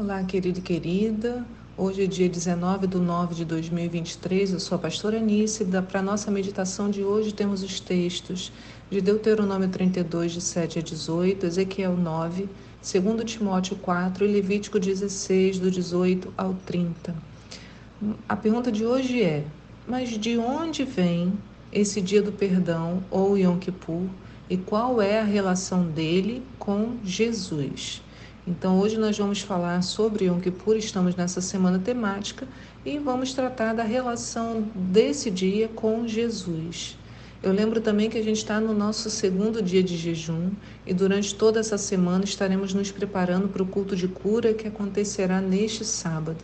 Olá, querido e querida. Hoje é dia 19 de 9 de 2023. Eu sou a pastora Anice. Para a nossa meditação de hoje, temos os textos de Deuteronômio 32, de 7 a 18, Ezequiel 9, 2 Timóteo 4 e Levítico 16, do 18 ao 30. A pergunta de hoje é: Mas de onde vem esse dia do perdão ou Yom Kippur e qual é a relação dele com Jesus? Então, hoje nós vamos falar sobre Yom Kippur, estamos nessa semana temática e vamos tratar da relação desse dia com Jesus. Eu lembro também que a gente está no nosso segundo dia de jejum e durante toda essa semana estaremos nos preparando para o culto de cura que acontecerá neste sábado.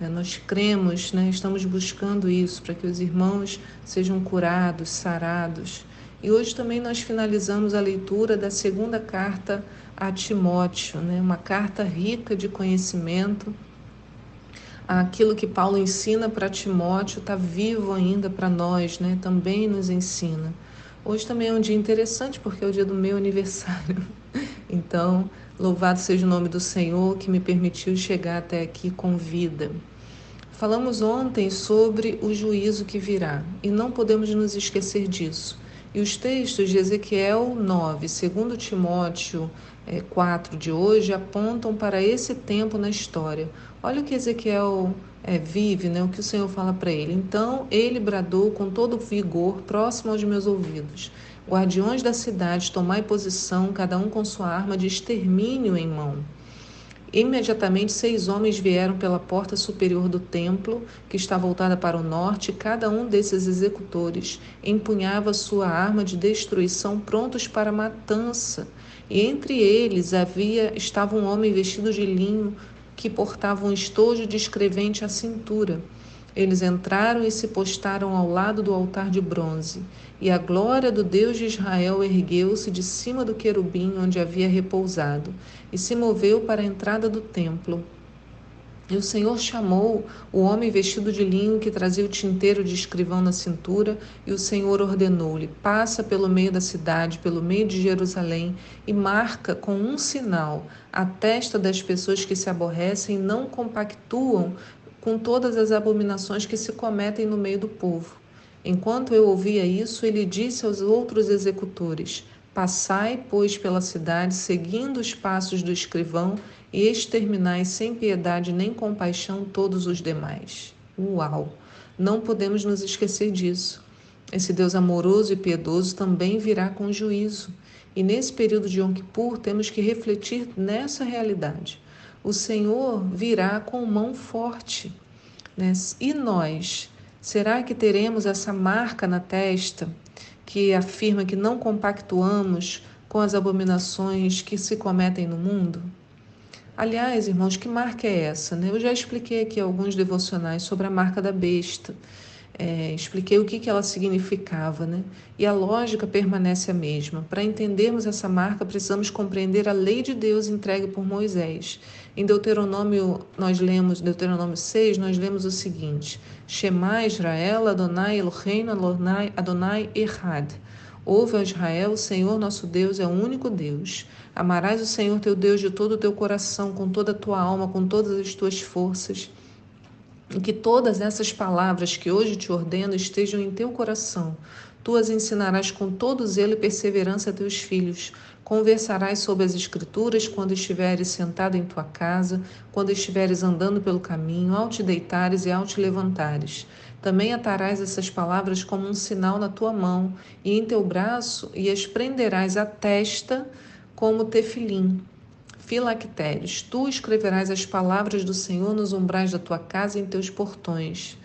Né? Nós cremos, né? estamos buscando isso para que os irmãos sejam curados, sarados. E hoje também nós finalizamos a leitura da segunda carta a Timóteo, né? uma carta rica de conhecimento. Aquilo que Paulo ensina para Timóteo está vivo ainda para nós, né? também nos ensina. Hoje também é um dia interessante porque é o dia do meu aniversário. Então, louvado seja o nome do Senhor que me permitiu chegar até aqui com vida. Falamos ontem sobre o juízo que virá e não podemos nos esquecer disso. E os textos de Ezequiel 9, 2 Timóteo é, 4 de hoje apontam para esse tempo na história. Olha o que Ezequiel é, vive, né? o que o Senhor fala para ele. Então ele bradou com todo vigor, próximo aos meus ouvidos. Guardiões da cidade, tomai posição, cada um com sua arma de extermínio em mão. Imediatamente seis homens vieram pela porta superior do templo, que está voltada para o norte, e cada um desses executores empunhava sua arma de destruição prontos para matança. E entre eles havia estava um homem vestido de linho que portava um estojo de escrevente à cintura. Eles entraram e se postaram ao lado do altar de bronze, e a glória do Deus de Israel ergueu-se de cima do querubim onde havia repousado, e se moveu para a entrada do templo. E o Senhor chamou o homem vestido de linho que trazia o tinteiro de escrivão na cintura, e o Senhor ordenou-lhe: Passa pelo meio da cidade, pelo meio de Jerusalém, e marca com um sinal a testa das pessoas que se aborrecem e não compactuam com todas as abominações que se cometem no meio do povo. Enquanto eu ouvia isso, ele disse aos outros executores: Passai, pois, pela cidade, seguindo os passos do escrivão, e exterminai sem piedade nem compaixão todos os demais. Uau! Não podemos nos esquecer disso. Esse Deus amoroso e piedoso também virá com juízo. E nesse período de Yom Kippur temos que refletir nessa realidade o Senhor virá com mão forte. Né? E nós? Será que teremos essa marca na testa que afirma que não compactuamos com as abominações que se cometem no mundo? Aliás, irmãos, que marca é essa? Né? Eu já expliquei aqui alguns devocionais sobre a marca da besta é, expliquei o que, que ela significava, né? E a lógica permanece a mesma. Para entendermos essa marca, precisamos compreender a lei de Deus entregue por Moisés. Em Deuteronômio, nós lemos, Deuteronômio 6, nós lemos o seguinte: Shema Israel, Adonai Eloheinu, Adonai, Adonai. Ouve, Israel, o Senhor nosso Deus é o único Deus. Amarás o Senhor teu Deus de todo o teu coração, com toda a tua alma, com todas as tuas forças e que todas essas palavras que hoje te ordeno estejam em teu coração. Tu as ensinarás com todo zelo e perseverança a teus filhos. Conversarás sobre as Escrituras quando estiveres sentado em tua casa, quando estiveres andando pelo caminho, ao te deitares e ao te levantares. Também atarás essas palavras como um sinal na tua mão e em teu braço, e as prenderás à testa como tefilim filactérios. Tu escreverás as palavras do Senhor nos umbrais da tua casa e em teus portões.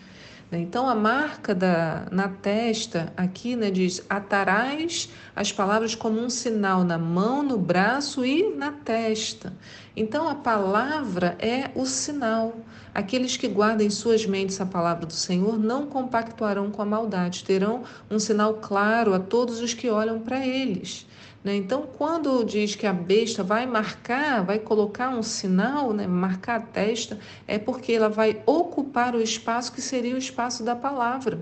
Né? Então, a marca da, na testa aqui né, diz: atarás as palavras como um sinal na mão, no braço e na testa. Então, a palavra é o sinal. Aqueles que guardam em suas mentes a palavra do Senhor não compactuarão com a maldade, terão um sinal claro a todos os que olham para eles. Né? Então, quando diz que a besta vai marcar, vai colocar um sinal, né? marcar a testa, é porque ela vai ocupar o espaço que seria o espaço da palavra.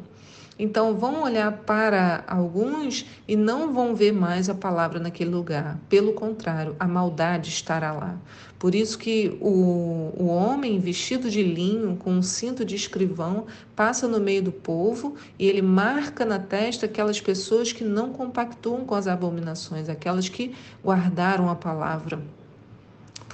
Então vão olhar para alguns e não vão ver mais a palavra naquele lugar. Pelo contrário, a maldade estará lá. Por isso que o, o homem vestido de linho, com um cinto de escrivão, passa no meio do povo e ele marca na testa aquelas pessoas que não compactuam com as abominações, aquelas que guardaram a palavra.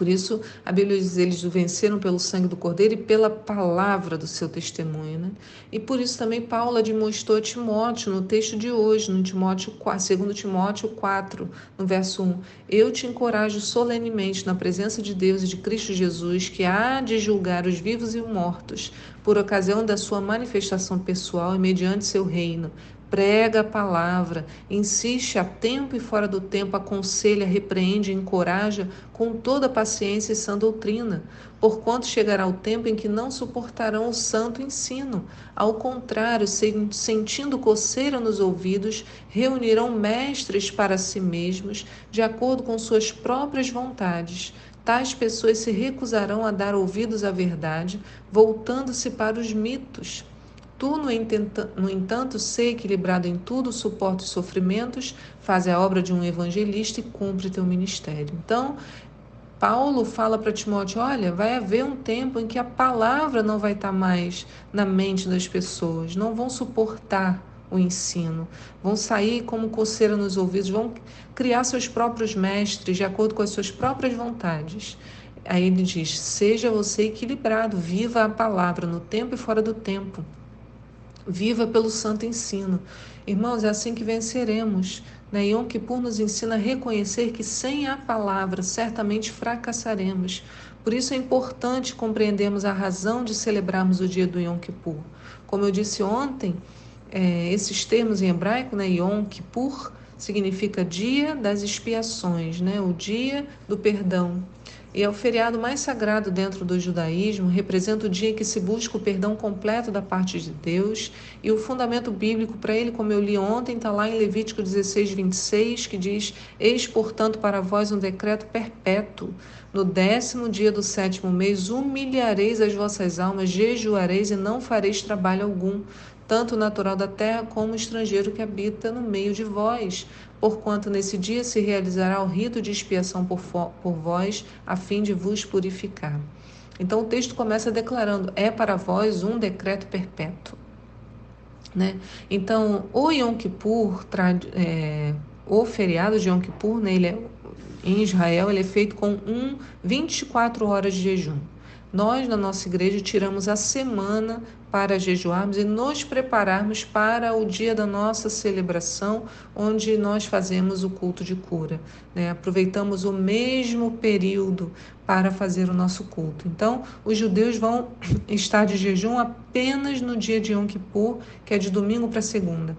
Por isso, a Bíblia diz: eles venceram pelo sangue do Cordeiro e pela palavra do seu testemunho. Né? E por isso também Paulo admoestou Timóteo no texto de hoje, no Timóteo 4, 2 Timóteo 4, no verso 1. Eu te encorajo solenemente na presença de Deus e de Cristo Jesus, que há de julgar os vivos e os mortos, por ocasião da sua manifestação pessoal e mediante seu reino prega a palavra, insiste a tempo e fora do tempo, aconselha, repreende, encoraja com toda paciência e sã doutrina, porquanto chegará o tempo em que não suportarão o santo ensino. Ao contrário, sentindo coceira nos ouvidos, reunirão mestres para si mesmos, de acordo com suas próprias vontades. Tais pessoas se recusarão a dar ouvidos à verdade, voltando-se para os mitos. Tu, no entanto, no entanto, equilibrado em tudo, suporta os sofrimentos, faz a obra de um evangelista e cumpre teu ministério. Então, Paulo fala para Timóteo: olha, vai haver um tempo em que a palavra não vai estar mais na mente das pessoas, não vão suportar o ensino, vão sair como coceira nos ouvidos, vão criar seus próprios mestres de acordo com as suas próprias vontades. Aí ele diz: seja você equilibrado, viva a palavra no tempo e fora do tempo. Viva pelo santo ensino. Irmãos, é assim que venceremos. Né? Yom Kippur nos ensina a reconhecer que sem a palavra certamente fracassaremos. Por isso é importante compreendermos a razão de celebrarmos o dia do Yom Kippur. Como eu disse ontem, é, esses termos em hebraico, né, Yom Kippur, significa dia das expiações, né, o dia do perdão e é o feriado mais sagrado dentro do judaísmo, representa o dia em que se busca o perdão completo da parte de Deus, e o fundamento bíblico para ele, como eu li ontem, está lá em Levítico 16, 26, que diz: Eis, portanto, para vós um decreto perpétuo. No décimo dia do sétimo mês, humilhareis as vossas almas, jejuareis e não fareis trabalho algum tanto natural da terra como estrangeiro que habita no meio de vós, porquanto nesse dia se realizará o rito de expiação por, por vós, a fim de vos purificar. Então o texto começa declarando: é para vós um decreto perpétuo. Né? Então, o Yom Kippur, é, o feriado de Yom Kippur, né, ele é, em Israel, ele é feito com um 24 horas de jejum. Nós, na nossa igreja, tiramos a semana para jejuarmos e nos prepararmos para o dia da nossa celebração, onde nós fazemos o culto de cura. Né? Aproveitamos o mesmo período para fazer o nosso culto. Então, os judeus vão estar de jejum apenas no dia de Yom Kippur, que é de domingo para segunda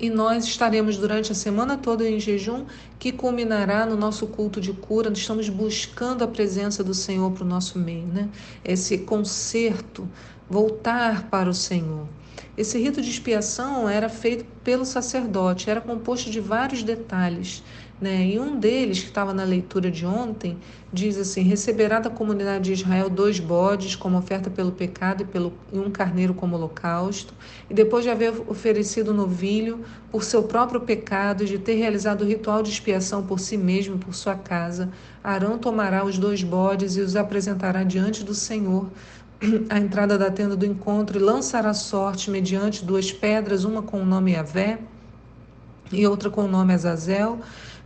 e nós estaremos durante a semana toda em jejum, que culminará no nosso culto de cura. Nós estamos buscando a presença do Senhor para o nosso meio, né? Esse conserto, voltar para o Senhor. Esse rito de expiação era feito pelo sacerdote, era composto de vários detalhes. Né? E um deles, que estava na leitura de ontem, diz assim: Receberá da comunidade de Israel dois bodes como oferta pelo pecado e, pelo, e um carneiro como holocausto. E depois de haver oferecido novilho por seu próprio pecado e de ter realizado o ritual de expiação por si mesmo e por sua casa, Arão tomará os dois bodes e os apresentará diante do Senhor à entrada da tenda do encontro e lançará sorte mediante duas pedras, uma com o nome Avé e outra com o nome Azazel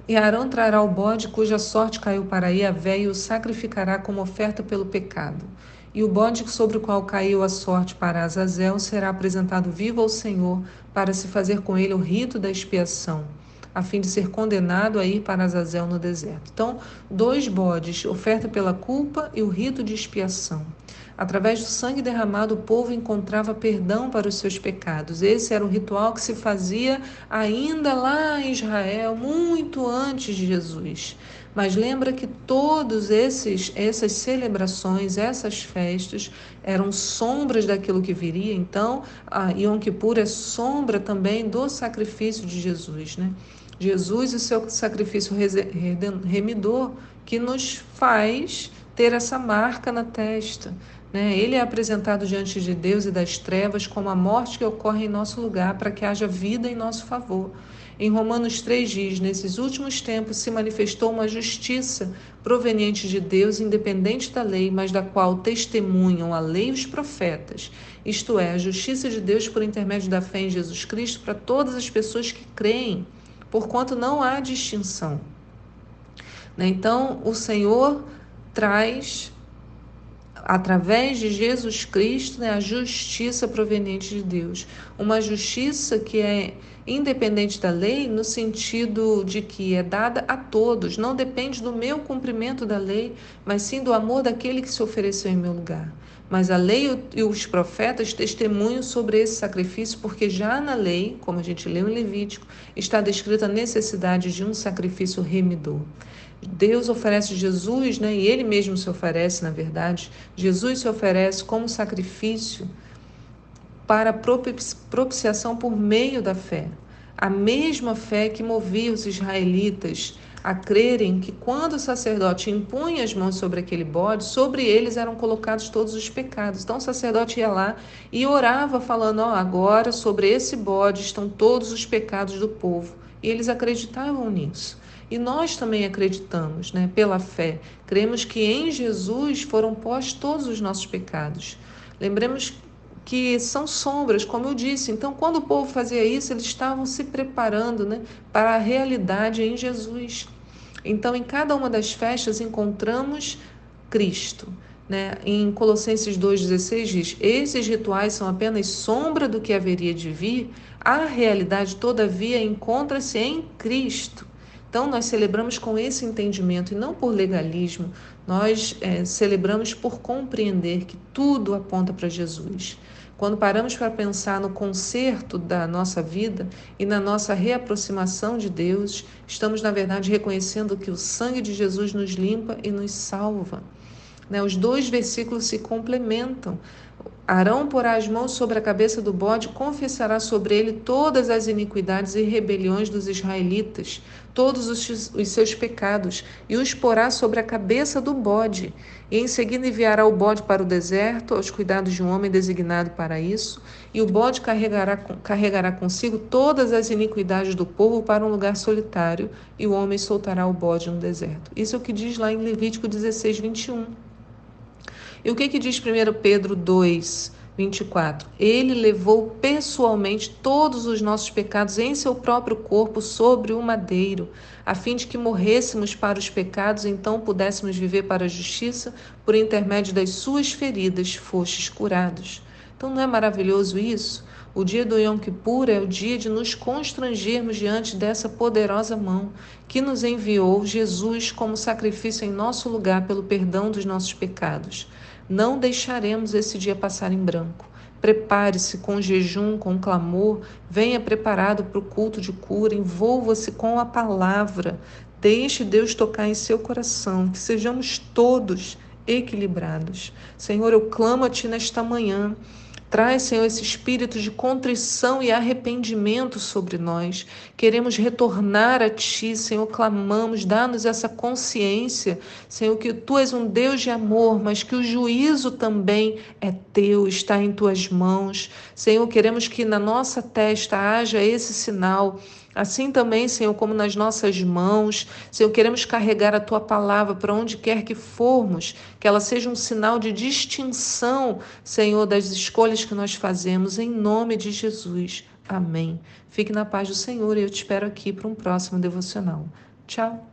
e Arão trará o bode cuja sorte caiu para Iavé e o sacrificará como oferta pelo pecado. E o bode sobre o qual caiu a sorte para Azazel será apresentado vivo ao Senhor para se fazer com ele o rito da expiação, a fim de ser condenado a ir para Azazel no deserto. Então, dois bodes, oferta pela culpa e o rito de expiação. Através do sangue derramado, o povo encontrava perdão para os seus pecados. Esse era um ritual que se fazia ainda lá em Israel, muito antes de Jesus. Mas lembra que todos esses essas celebrações, essas festas eram sombras daquilo que viria. Então, a Yom Kippur é sombra também do sacrifício de Jesus, né? Jesus e seu sacrifício remidor que nos faz ter essa marca na testa, Né? Ele é apresentado diante de Deus e das trevas como a morte que ocorre em nosso lugar para que haja vida em nosso favor. Em Romanos 3 diz: Nesses últimos tempos se manifestou uma justiça proveniente de Deus, independente da lei, mas da qual testemunham a lei e os profetas. Isto é, a justiça de Deus por intermédio da fé em Jesus Cristo para todas as pessoas que creem, porquanto não há distinção. Né? Então, o Senhor traz através de Jesus Cristo, né, a justiça proveniente de Deus. Uma justiça que é independente da lei, no sentido de que é dada a todos, não depende do meu cumprimento da lei, mas sim do amor daquele que se ofereceu em meu lugar. Mas a lei e os profetas testemunham sobre esse sacrifício, porque já na lei, como a gente leu em Levítico, está descrita a necessidade de um sacrifício remidor. Deus oferece Jesus, né? E ele mesmo se oferece, na verdade. Jesus se oferece como sacrifício para propiciação por meio da fé. A mesma fé que movia os israelitas a crerem que quando o sacerdote impunha as mãos sobre aquele bode, sobre eles eram colocados todos os pecados. Então o sacerdote ia lá e orava falando: "Ó, oh, agora sobre esse bode estão todos os pecados do povo". E eles acreditavam nisso. E nós também acreditamos, né, pela fé. Cremos que em Jesus foram postos todos os nossos pecados. Lembremos que são sombras, como eu disse. Então, quando o povo fazia isso, eles estavam se preparando né, para a realidade em Jesus. Então, em cada uma das festas encontramos Cristo. Né? Em Colossenses 2,16 diz: Esses rituais são apenas sombra do que haveria de vir, a realidade, todavia, encontra-se em Cristo. Então, nós celebramos com esse entendimento e não por legalismo, nós é, celebramos por compreender que tudo aponta para Jesus. Quando paramos para pensar no conserto da nossa vida e na nossa reaproximação de Deus, estamos, na verdade, reconhecendo que o sangue de Jesus nos limpa e nos salva. Né? Os dois versículos se complementam. Arão porá as mãos sobre a cabeça do bode, confessará sobre ele todas as iniquidades e rebeliões dos israelitas, todos os, seus pecados, e os porá sobre a cabeça do bode. E em seguida enviará o bode para o deserto, aos cuidados de um homem designado para isso, e o bode carregará, carregará consigo todas as iniquidades do povo para um lugar solitário, e o homem soltará o bode no deserto. Isso é o que diz lá em Levítico 16, 21. E o que, que diz 1 Pedro 2, 24? Ele levou pessoalmente todos os nossos pecados em seu próprio corpo sobre o madeiro, a fim de que morrêssemos para os pecados, então pudéssemos viver para a justiça, por intermédio das suas feridas fostes curados. Então não é maravilhoso isso? O dia do Yom Kippur é o dia de nos constrangermos diante dessa poderosa mão que nos enviou Jesus como sacrifício em nosso lugar pelo perdão dos nossos pecados. Não deixaremos esse dia passar em branco. Prepare-se com jejum, com clamor, venha preparado para o culto de cura, envolva-se com a palavra. Deixe Deus tocar em seu coração, que sejamos todos equilibrados. Senhor, eu clamo a Ti nesta manhã Traz, Senhor, esse espírito de contrição e arrependimento sobre nós. Queremos retornar a Ti, Senhor, clamamos, dá-nos essa consciência, Senhor, que Tu és um Deus de amor, mas que o juízo também é Teu, está em Tuas mãos. Senhor, queremos que na nossa testa haja esse sinal Assim também, Senhor, como nas nossas mãos, Senhor, queremos carregar a tua palavra para onde quer que formos, que ela seja um sinal de distinção, Senhor, das escolhas que nós fazemos, em nome de Jesus. Amém. Fique na paz do Senhor e eu te espero aqui para um próximo devocional. Tchau.